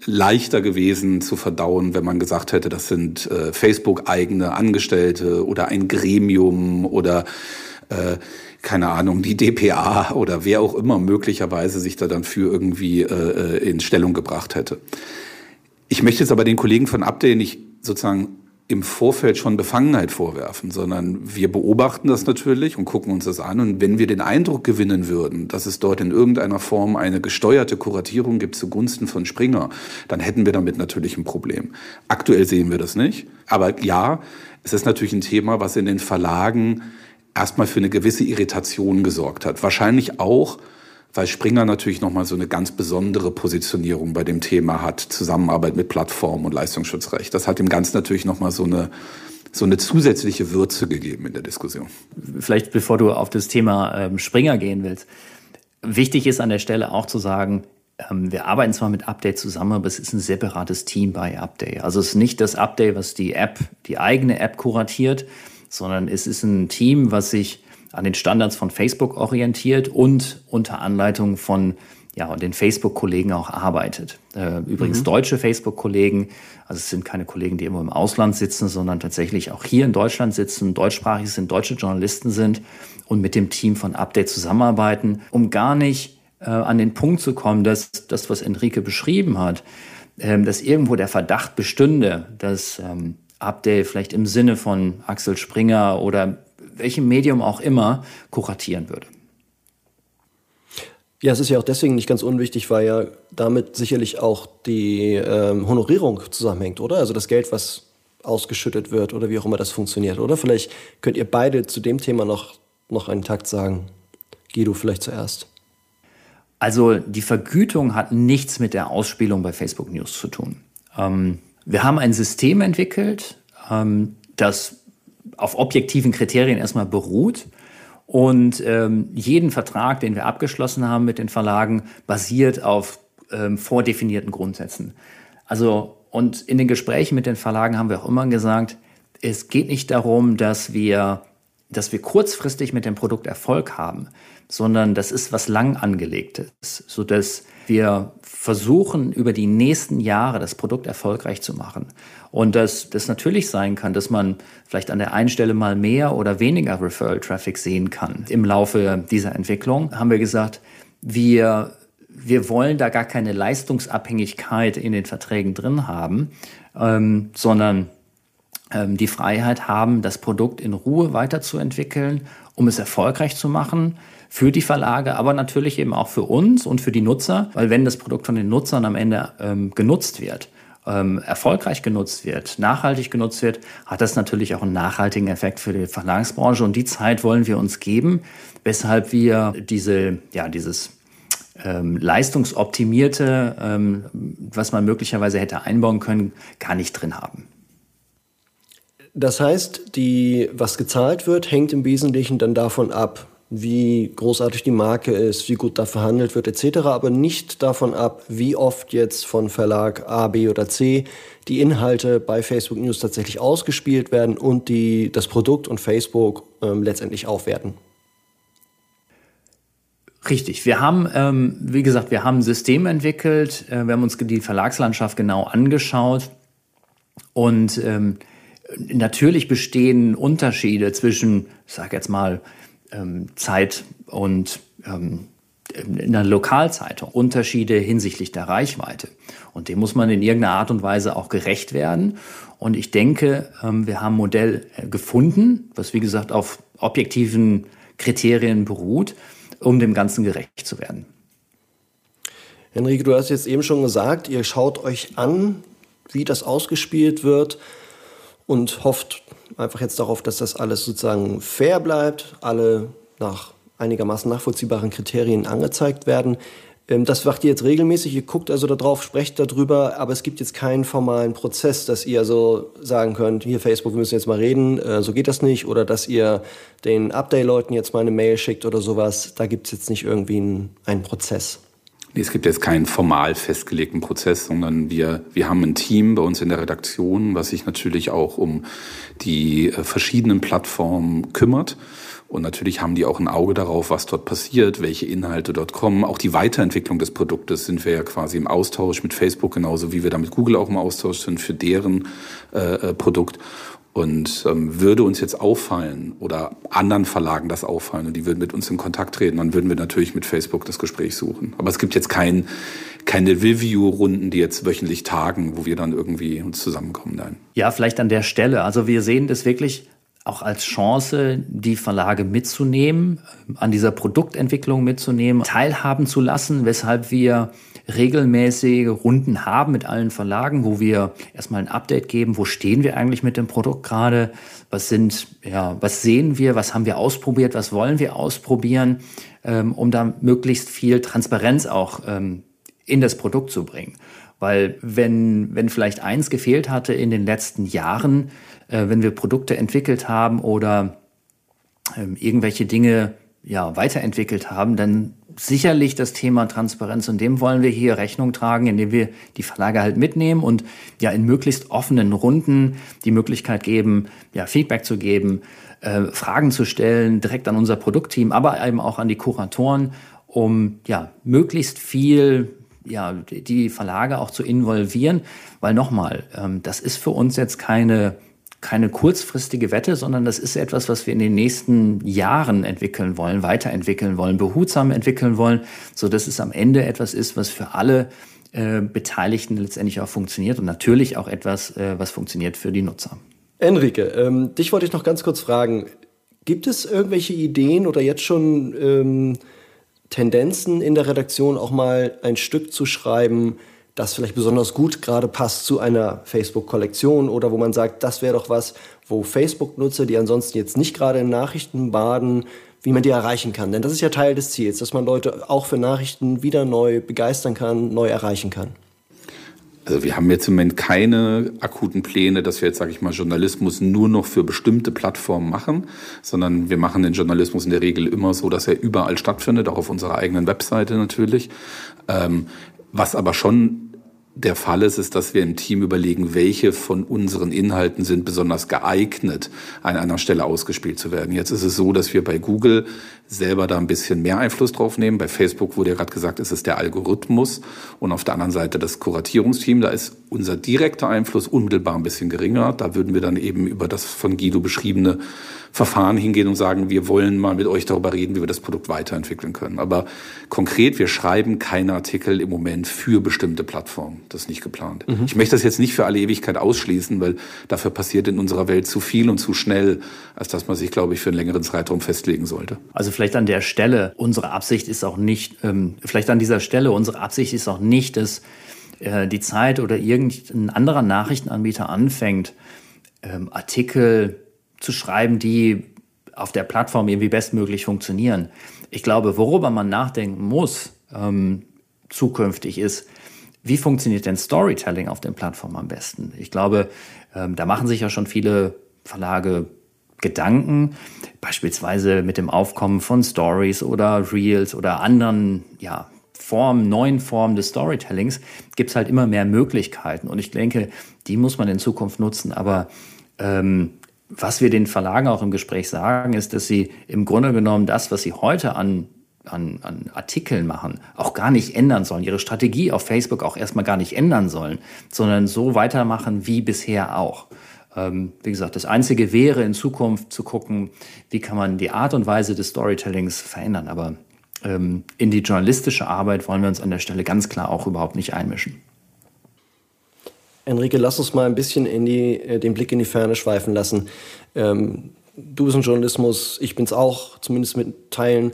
leichter gewesen zu verdauen, wenn man gesagt hätte, das sind äh, Facebook-eigene Angestellte oder ein Gremium oder äh, keine Ahnung, die DPA oder wer auch immer möglicherweise sich da dann für irgendwie äh, äh, in Stellung gebracht hätte. Ich möchte jetzt aber den Kollegen von Update nicht sozusagen im Vorfeld schon Befangenheit vorwerfen, sondern wir beobachten das natürlich und gucken uns das an. Und wenn wir den Eindruck gewinnen würden, dass es dort in irgendeiner Form eine gesteuerte Kuratierung gibt zugunsten von Springer, dann hätten wir damit natürlich ein Problem. Aktuell sehen wir das nicht. Aber ja, es ist natürlich ein Thema, was in den Verlagen erstmal für eine gewisse Irritation gesorgt hat. Wahrscheinlich auch, weil Springer natürlich nochmal so eine ganz besondere Positionierung bei dem Thema hat, Zusammenarbeit mit Plattformen und Leistungsschutzrecht. Das hat dem Ganzen natürlich nochmal so eine, so eine zusätzliche Würze gegeben in der Diskussion. Vielleicht bevor du auf das Thema ähm, Springer gehen willst. Wichtig ist an der Stelle auch zu sagen, ähm, wir arbeiten zwar mit Update zusammen, aber es ist ein separates Team bei Update. Also es ist nicht das Update, was die App, die eigene App kuratiert, sondern es ist ein Team, was sich an den Standards von Facebook orientiert und unter Anleitung von ja, den Facebook-Kollegen auch arbeitet. Äh, übrigens mhm. deutsche Facebook-Kollegen, also es sind keine Kollegen, die immer im Ausland sitzen, sondern tatsächlich auch hier in Deutschland sitzen, deutschsprachig sind, deutsche Journalisten sind und mit dem Team von Update zusammenarbeiten, um gar nicht äh, an den Punkt zu kommen, dass das, was Enrique beschrieben hat, äh, dass irgendwo der Verdacht bestünde, dass ähm, Update vielleicht im Sinne von Axel Springer oder welchem Medium auch immer, kuratieren würde. Ja, es ist ja auch deswegen nicht ganz unwichtig, weil ja damit sicherlich auch die ähm, Honorierung zusammenhängt, oder? Also das Geld, was ausgeschüttet wird oder wie auch immer das funktioniert, oder? Vielleicht könnt ihr beide zu dem Thema noch, noch einen Takt sagen. Guido, vielleicht zuerst. Also die Vergütung hat nichts mit der Ausspielung bei Facebook News zu tun. Ähm, wir haben ein System entwickelt, ähm, das auf objektiven Kriterien erstmal beruht. Und ähm, jeden Vertrag, den wir abgeschlossen haben mit den Verlagen, basiert auf ähm, vordefinierten Grundsätzen. Also, und in den Gesprächen mit den Verlagen haben wir auch immer gesagt, es geht nicht darum, dass wir, dass wir kurzfristig mit dem Produkt Erfolg haben, sondern das ist was lang angelegtes, sodass wir versuchen, über die nächsten Jahre das Produkt erfolgreich zu machen. Und dass das natürlich sein kann, dass man vielleicht an der einen Stelle mal mehr oder weniger Referral-Traffic sehen kann. Im Laufe dieser Entwicklung haben wir gesagt, wir, wir wollen da gar keine Leistungsabhängigkeit in den Verträgen drin haben, ähm, sondern ähm, die Freiheit haben, das Produkt in Ruhe weiterzuentwickeln, um es erfolgreich zu machen für die Verlage, aber natürlich eben auch für uns und für die Nutzer, weil wenn das Produkt von den Nutzern am Ende ähm, genutzt wird, ähm, erfolgreich genutzt wird, nachhaltig genutzt wird, hat das natürlich auch einen nachhaltigen Effekt für die Verlagsbranche und die Zeit wollen wir uns geben, weshalb wir diese, ja, dieses ähm, leistungsoptimierte, ähm, was man möglicherweise hätte einbauen können, gar nicht drin haben. Das heißt, die, was gezahlt wird, hängt im Wesentlichen dann davon ab, wie großartig die Marke ist, wie gut da verhandelt wird etc., aber nicht davon ab, wie oft jetzt von Verlag A, B oder C die Inhalte bei Facebook News tatsächlich ausgespielt werden und die das Produkt und Facebook ähm, letztendlich aufwerten. Richtig. Wir haben, ähm, wie gesagt, wir haben ein System entwickelt. Äh, wir haben uns die Verlagslandschaft genau angeschaut und ähm, natürlich bestehen Unterschiede zwischen, ich sage jetzt mal, ähm, Zeit und ähm, in der Lokalzeitung Unterschiede hinsichtlich der Reichweite. Und dem muss man in irgendeiner Art und Weise auch gerecht werden. Und ich denke, ähm, wir haben ein Modell äh, gefunden, was wie gesagt auf objektiven Kriterien beruht, um dem Ganzen gerecht zu werden. Henrike, du hast jetzt eben schon gesagt, ihr schaut euch an, wie das ausgespielt wird und hofft einfach jetzt darauf, dass das alles sozusagen fair bleibt, alle nach einigermaßen nachvollziehbaren Kriterien angezeigt werden. Ähm, das macht ihr jetzt regelmäßig, ihr guckt also darauf, sprecht darüber, aber es gibt jetzt keinen formalen Prozess, dass ihr so sagen könnt, hier Facebook, wir müssen jetzt mal reden, äh, so geht das nicht, oder dass ihr den Update-Leuten jetzt mal eine Mail schickt oder sowas. Da gibt es jetzt nicht irgendwie einen, einen Prozess. Es gibt jetzt keinen formal festgelegten Prozess, sondern wir, wir haben ein Team bei uns in der Redaktion, was sich natürlich auch um die äh, verschiedenen Plattformen kümmert. Und natürlich haben die auch ein Auge darauf, was dort passiert, welche Inhalte dort kommen. Auch die Weiterentwicklung des Produktes sind wir ja quasi im Austausch mit Facebook, genauso wie wir da mit Google auch im Austausch sind für deren äh, äh Produkt. Und ähm, würde uns jetzt auffallen oder anderen Verlagen das auffallen und die würden mit uns in Kontakt treten, dann würden wir natürlich mit Facebook das Gespräch suchen. Aber es gibt jetzt kein, keine Review-Runden, die jetzt wöchentlich tagen, wo wir dann irgendwie uns zusammenkommen. Nein. Ja, vielleicht an der Stelle. Also wir sehen das wirklich auch als Chance, die Verlage mitzunehmen, an dieser Produktentwicklung mitzunehmen, teilhaben zu lassen, weshalb wir regelmäßige Runden haben mit allen Verlagen, wo wir erstmal ein Update geben, wo stehen wir eigentlich mit dem Produkt gerade, was sind, ja, was sehen wir, was haben wir ausprobiert, was wollen wir ausprobieren, ähm, um da möglichst viel Transparenz auch ähm, in das Produkt zu bringen. Weil wenn, wenn vielleicht eins gefehlt hatte in den letzten Jahren, äh, wenn wir Produkte entwickelt haben oder ähm, irgendwelche Dinge ja, weiterentwickelt haben, dann sicherlich das Thema Transparenz. Und dem wollen wir hier Rechnung tragen, indem wir die Verlage halt mitnehmen und ja in möglichst offenen Runden die Möglichkeit geben, ja Feedback zu geben, äh, Fragen zu stellen, direkt an unser Produktteam, aber eben auch an die Kuratoren, um ja möglichst viel ja die Verlage auch zu involvieren, weil nochmal, ähm, das ist für uns jetzt keine keine kurzfristige Wette, sondern das ist etwas, was wir in den nächsten Jahren entwickeln wollen, weiterentwickeln wollen, behutsam entwickeln wollen, so dass es am Ende etwas ist, was für alle äh, Beteiligten letztendlich auch funktioniert und natürlich auch etwas, äh, was funktioniert für die Nutzer. Enrique, ähm, dich wollte ich noch ganz kurz fragen. Gibt es irgendwelche Ideen oder jetzt schon ähm, Tendenzen in der Redaktion auch mal ein Stück zu schreiben, das vielleicht besonders gut gerade passt zu einer Facebook-Kollektion oder wo man sagt, das wäre doch was, wo Facebook-Nutzer, die ansonsten jetzt nicht gerade in Nachrichten baden, wie man die erreichen kann. Denn das ist ja Teil des Ziels, dass man Leute auch für Nachrichten wieder neu begeistern kann, neu erreichen kann. Also wir haben jetzt im Moment keine akuten Pläne, dass wir jetzt, sage ich mal, Journalismus nur noch für bestimmte Plattformen machen, sondern wir machen den Journalismus in der Regel immer so, dass er überall stattfindet, auch auf unserer eigenen Webseite natürlich. Ähm, was aber schon der Fall ist, ist, dass wir im Team überlegen, welche von unseren Inhalten sind besonders geeignet, an einer Stelle ausgespielt zu werden. Jetzt ist es so, dass wir bei Google selber da ein bisschen mehr Einfluss drauf nehmen. Bei Facebook wurde ja gerade gesagt, es ist der Algorithmus und auf der anderen Seite das Kuratierungsteam. Da ist unser direkter Einfluss unmittelbar ein bisschen geringer. Da würden wir dann eben über das von Guido beschriebene Verfahren hingehen und sagen, wir wollen mal mit euch darüber reden, wie wir das Produkt weiterentwickeln können. Aber konkret, wir schreiben keine Artikel im Moment für bestimmte Plattformen. Das ist nicht geplant. Mhm. Ich möchte das jetzt nicht für alle Ewigkeit ausschließen, weil dafür passiert in unserer Welt zu viel und zu schnell, als dass man sich, glaube ich, für einen längeren Zeitraum festlegen sollte. Also vielleicht an der Stelle, unsere Absicht ist auch nicht, ähm, vielleicht an dieser Stelle, unsere Absicht ist auch nicht, dass äh, die Zeit oder irgendein anderer Nachrichtenanbieter anfängt, ähm, Artikel zu schreiben, die auf der Plattform irgendwie bestmöglich funktionieren. Ich glaube, worüber man nachdenken muss, ähm, zukünftig ist, wie funktioniert denn Storytelling auf den Plattformen am besten? Ich glaube, ähm, da machen sich ja schon viele Verlage Gedanken, beispielsweise mit dem Aufkommen von Stories oder Reels oder anderen ja, Formen, neuen Formen des Storytellings, gibt es halt immer mehr Möglichkeiten. Und ich denke, die muss man in Zukunft nutzen. Aber ähm, was wir den Verlagen auch im Gespräch sagen, ist, dass sie im Grunde genommen das, was sie heute an an, an Artikeln machen, auch gar nicht ändern sollen, ihre Strategie auf Facebook auch erstmal gar nicht ändern sollen, sondern so weitermachen wie bisher auch. Ähm, wie gesagt, das Einzige wäre in Zukunft zu gucken, wie kann man die Art und Weise des Storytellings verändern. Aber ähm, in die journalistische Arbeit wollen wir uns an der Stelle ganz klar auch überhaupt nicht einmischen. Enrique, lass uns mal ein bisschen in die, äh, den Blick in die Ferne schweifen lassen. Ähm, du bist im Journalismus, ich bin es auch, zumindest mit Teilen.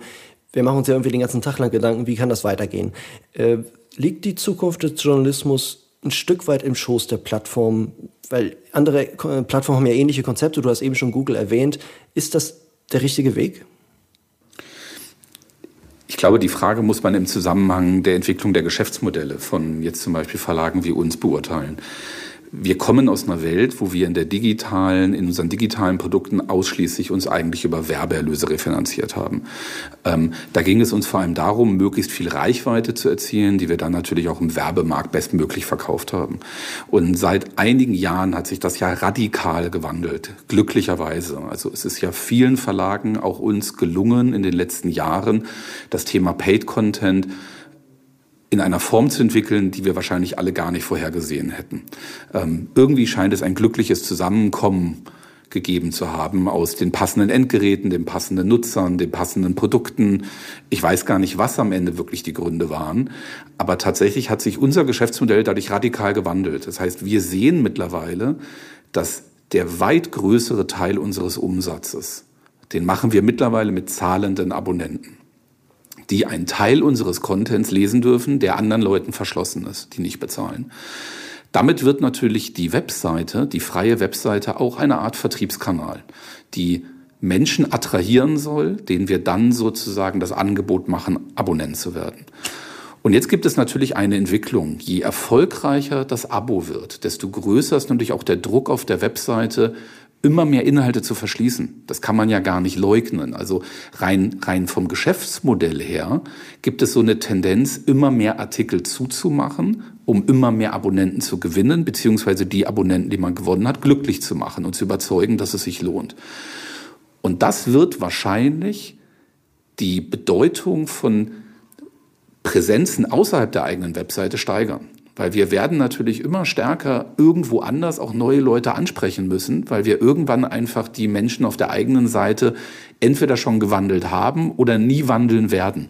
Wir machen uns ja irgendwie den ganzen Tag lang Gedanken, wie kann das weitergehen? Äh, liegt die Zukunft des Journalismus ein Stück weit im Schoß der Plattform? Weil andere Plattformen haben ja ähnliche Konzepte, du hast eben schon Google erwähnt. Ist das der richtige Weg? Ich glaube, die Frage muss man im Zusammenhang der Entwicklung der Geschäftsmodelle von jetzt zum Beispiel Verlagen wie uns beurteilen wir kommen aus einer Welt, wo wir in der digitalen, in unseren digitalen Produkten ausschließlich uns eigentlich über Werbeerlöse refinanziert haben. Ähm, da ging es uns vor allem darum, möglichst viel Reichweite zu erzielen, die wir dann natürlich auch im Werbemarkt bestmöglich verkauft haben. Und seit einigen Jahren hat sich das ja radikal gewandelt, glücklicherweise. Also es ist ja vielen Verlagen, auch uns gelungen in den letzten Jahren, das Thema Paid Content in einer Form zu entwickeln, die wir wahrscheinlich alle gar nicht vorhergesehen hätten. Ähm, irgendwie scheint es ein glückliches Zusammenkommen gegeben zu haben aus den passenden Endgeräten, den passenden Nutzern, den passenden Produkten. Ich weiß gar nicht, was am Ende wirklich die Gründe waren, aber tatsächlich hat sich unser Geschäftsmodell dadurch radikal gewandelt. Das heißt, wir sehen mittlerweile, dass der weit größere Teil unseres Umsatzes, den machen wir mittlerweile mit zahlenden Abonnenten die einen Teil unseres Contents lesen dürfen, der anderen Leuten verschlossen ist, die nicht bezahlen. Damit wird natürlich die Webseite, die freie Webseite, auch eine Art Vertriebskanal, die Menschen attrahieren soll, denen wir dann sozusagen das Angebot machen, Abonnent zu werden. Und jetzt gibt es natürlich eine Entwicklung. Je erfolgreicher das Abo wird, desto größer ist natürlich auch der Druck auf der Webseite, immer mehr Inhalte zu verschließen. Das kann man ja gar nicht leugnen. Also rein, rein vom Geschäftsmodell her gibt es so eine Tendenz, immer mehr Artikel zuzumachen, um immer mehr Abonnenten zu gewinnen, beziehungsweise die Abonnenten, die man gewonnen hat, glücklich zu machen und zu überzeugen, dass es sich lohnt. Und das wird wahrscheinlich die Bedeutung von Präsenzen außerhalb der eigenen Webseite steigern. Weil wir werden natürlich immer stärker irgendwo anders auch neue Leute ansprechen müssen, weil wir irgendwann einfach die Menschen auf der eigenen Seite entweder schon gewandelt haben oder nie wandeln werden.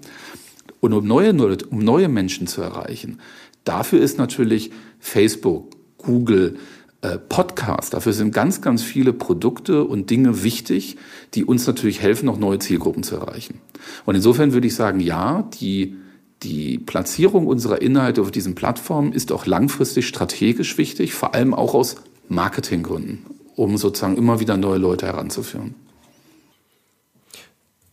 Und um neue, um neue Menschen zu erreichen, dafür ist natürlich Facebook, Google, äh, Podcast, dafür sind ganz, ganz viele Produkte und Dinge wichtig, die uns natürlich helfen, noch neue Zielgruppen zu erreichen. Und insofern würde ich sagen, ja, die die Platzierung unserer Inhalte auf diesen Plattformen ist auch langfristig strategisch wichtig, vor allem auch aus Marketinggründen, um sozusagen immer wieder neue Leute heranzuführen.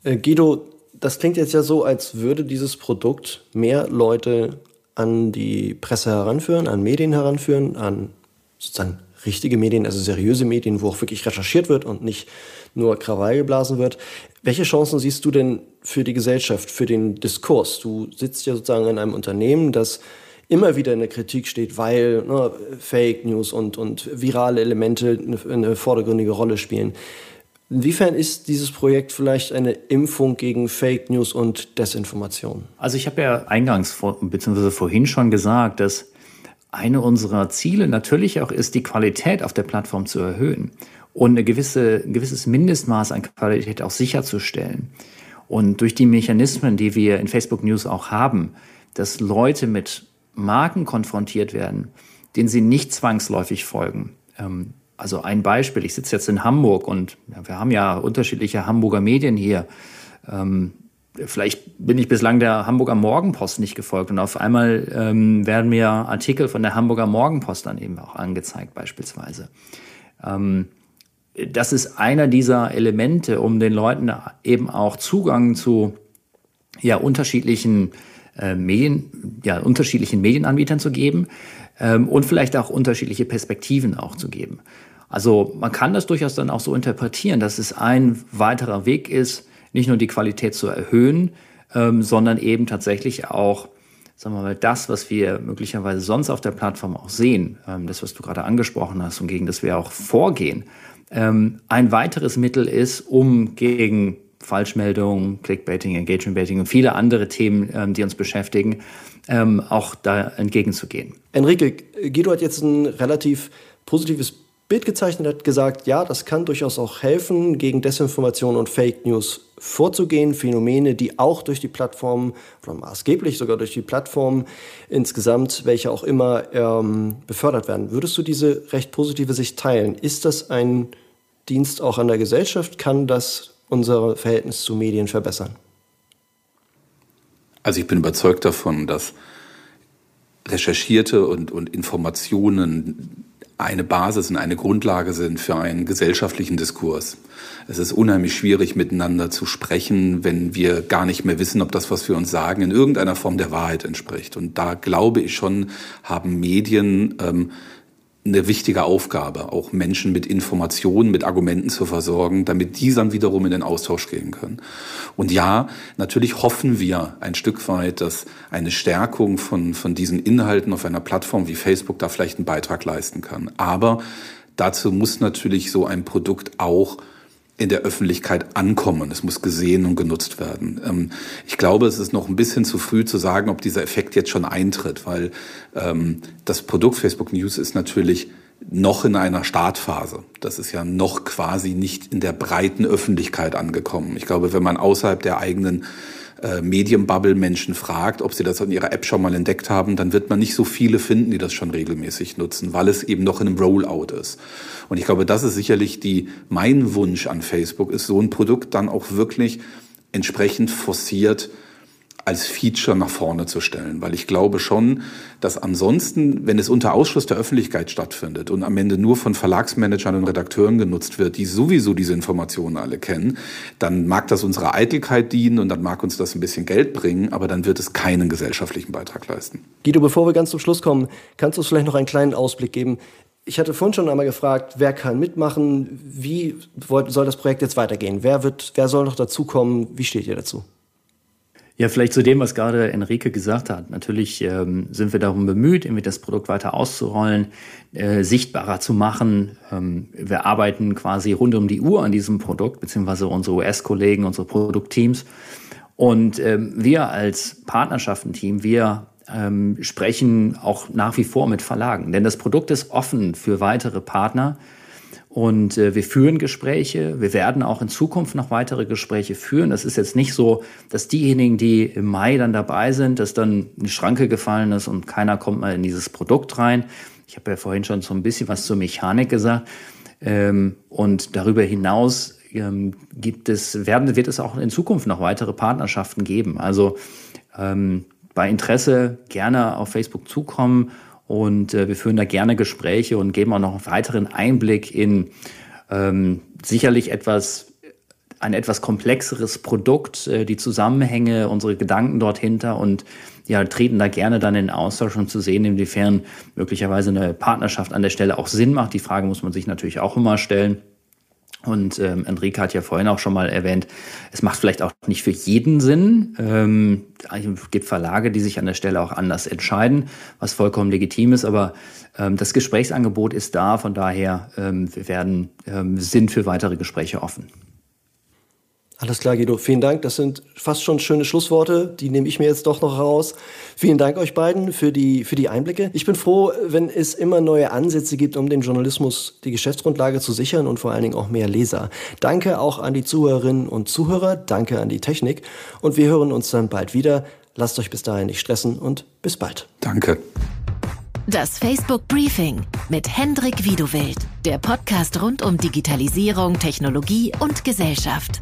Äh, Guido, das klingt jetzt ja so, als würde dieses Produkt mehr Leute an die Presse heranführen, an Medien heranführen, an sozusagen richtige Medien, also seriöse Medien, wo auch wirklich recherchiert wird und nicht nur Krawall geblasen wird. Welche Chancen siehst du denn für die Gesellschaft, für den Diskurs? Du sitzt ja sozusagen in einem Unternehmen, das immer wieder in der Kritik steht, weil ne, Fake News und, und virale Elemente eine, eine vordergründige Rolle spielen. Inwiefern ist dieses Projekt vielleicht eine Impfung gegen Fake News und Desinformation? Also ich habe ja eingangs bzw. vorhin schon gesagt, dass eine unserer Ziele natürlich auch ist, die Qualität auf der Plattform zu erhöhen und eine gewisse, ein gewisses Mindestmaß an Qualität auch sicherzustellen. Und durch die Mechanismen, die wir in Facebook News auch haben, dass Leute mit Marken konfrontiert werden, denen sie nicht zwangsläufig folgen. Ähm, also ein Beispiel, ich sitze jetzt in Hamburg und wir haben ja unterschiedliche Hamburger Medien hier. Ähm, vielleicht bin ich bislang der Hamburger Morgenpost nicht gefolgt und auf einmal ähm, werden mir Artikel von der Hamburger Morgenpost dann eben auch angezeigt beispielsweise. Ähm, das ist einer dieser Elemente, um den Leuten eben auch Zugang zu ja, unterschiedlichen äh, Medien, ja, unterschiedlichen Medienanbietern zu geben ähm, und vielleicht auch unterschiedliche Perspektiven auch zu geben. Also man kann das durchaus dann auch so interpretieren, dass es ein weiterer Weg ist, nicht nur die Qualität zu erhöhen, ähm, sondern eben tatsächlich auch, sagen wir mal, das, was wir möglicherweise sonst auf der Plattform auch sehen, ähm, das, was du gerade angesprochen hast und gegen das wir auch vorgehen, ähm, ein weiteres Mittel ist, um gegen Falschmeldungen, Clickbaiting, Engagementbaiting und viele andere Themen, ähm, die uns beschäftigen, ähm, auch da entgegenzugehen. Enrique, Guido hat jetzt ein relativ positives Bild gezeichnet, hat gesagt, ja, das kann durchaus auch helfen, gegen Desinformation und Fake News vorzugehen. Phänomene, die auch durch die Plattform oder maßgeblich sogar durch die Plattform insgesamt, welche auch immer, ähm, befördert werden. Würdest du diese recht positive Sicht teilen? Ist das ein Dienst auch an der Gesellschaft? Kann das unser Verhältnis zu Medien verbessern? Also ich bin überzeugt davon, dass recherchierte und, und Informationen eine Basis und eine Grundlage sind für einen gesellschaftlichen Diskurs. Es ist unheimlich schwierig, miteinander zu sprechen, wenn wir gar nicht mehr wissen, ob das, was wir uns sagen, in irgendeiner Form der Wahrheit entspricht. Und da glaube ich schon, haben Medien ähm, eine wichtige Aufgabe, auch Menschen mit Informationen, mit Argumenten zu versorgen, damit die dann wiederum in den Austausch gehen können. Und ja, natürlich hoffen wir ein Stück weit, dass eine Stärkung von, von diesen Inhalten auf einer Plattform wie Facebook da vielleicht einen Beitrag leisten kann. Aber dazu muss natürlich so ein Produkt auch in der Öffentlichkeit ankommen. Es muss gesehen und genutzt werden. Ähm, ich glaube, es ist noch ein bisschen zu früh zu sagen, ob dieser Effekt jetzt schon eintritt, weil ähm, das Produkt Facebook News ist natürlich noch in einer Startphase. Das ist ja noch quasi nicht in der breiten Öffentlichkeit angekommen. Ich glaube, wenn man außerhalb der eigenen äh, Medienbubble Menschen fragt, ob sie das in ihrer App schon mal entdeckt haben, dann wird man nicht so viele finden, die das schon regelmäßig nutzen, weil es eben noch in einem Rollout ist. Und ich glaube, das ist sicherlich die, mein Wunsch an Facebook, ist so ein Produkt dann auch wirklich entsprechend forciert als Feature nach vorne zu stellen. Weil ich glaube schon, dass ansonsten, wenn es unter Ausschluss der Öffentlichkeit stattfindet und am Ende nur von Verlagsmanagern und Redakteuren genutzt wird, die sowieso diese Informationen alle kennen, dann mag das unserer Eitelkeit dienen und dann mag uns das ein bisschen Geld bringen, aber dann wird es keinen gesellschaftlichen Beitrag leisten. Guido, bevor wir ganz zum Schluss kommen, kannst du uns vielleicht noch einen kleinen Ausblick geben? Ich hatte vorhin schon einmal gefragt, wer kann mitmachen? Wie soll das Projekt jetzt weitergehen? Wer, wird, wer soll noch dazukommen? Wie steht ihr dazu? Ja, vielleicht zu dem, was gerade Enrique gesagt hat. Natürlich ähm, sind wir darum bemüht, irgendwie das Produkt weiter auszurollen, äh, sichtbarer zu machen. Ähm, wir arbeiten quasi rund um die Uhr an diesem Produkt, beziehungsweise unsere US-Kollegen, unsere Produktteams. Und ähm, wir als Partnerschaftenteam, wir ähm, sprechen auch nach wie vor mit Verlagen, denn das Produkt ist offen für weitere Partner. Und äh, wir führen Gespräche. Wir werden auch in Zukunft noch weitere Gespräche führen. Das ist jetzt nicht so, dass diejenigen, die im Mai dann dabei sind, dass dann eine Schranke gefallen ist und keiner kommt mal in dieses Produkt rein. Ich habe ja vorhin schon so ein bisschen was zur Mechanik gesagt. Ähm, und darüber hinaus ähm, gibt es, werden, wird es auch in Zukunft noch weitere Partnerschaften geben. Also ähm, bei Interesse gerne auf Facebook zukommen und äh, wir führen da gerne Gespräche und geben auch noch einen weiteren Einblick in ähm, sicherlich etwas, ein etwas komplexeres Produkt, äh, die Zusammenhänge, unsere Gedanken dort hinter und ja, treten da gerne dann in Austausch, um zu sehen, inwiefern möglicherweise eine Partnerschaft an der Stelle auch Sinn macht. Die Frage muss man sich natürlich auch immer stellen. Und ähm, Enrique hat ja vorhin auch schon mal erwähnt, es macht vielleicht auch nicht für jeden Sinn. Ähm, es gibt Verlage, die sich an der Stelle auch anders entscheiden, was vollkommen legitim ist. Aber ähm, das Gesprächsangebot ist da. Von daher, ähm, wir werden, ähm, sind für weitere Gespräche offen. Alles klar, Guido. Vielen Dank. Das sind fast schon schöne Schlussworte. Die nehme ich mir jetzt doch noch raus. Vielen Dank euch beiden für die, für die Einblicke. Ich bin froh, wenn es immer neue Ansätze gibt, um dem Journalismus die Geschäftsgrundlage zu sichern und vor allen Dingen auch mehr Leser. Danke auch an die Zuhörerinnen und Zuhörer. Danke an die Technik. Und wir hören uns dann bald wieder. Lasst euch bis dahin nicht stressen und bis bald. Danke. Das Facebook Briefing mit Hendrik Wiedewild. Der Podcast rund um Digitalisierung, Technologie und Gesellschaft.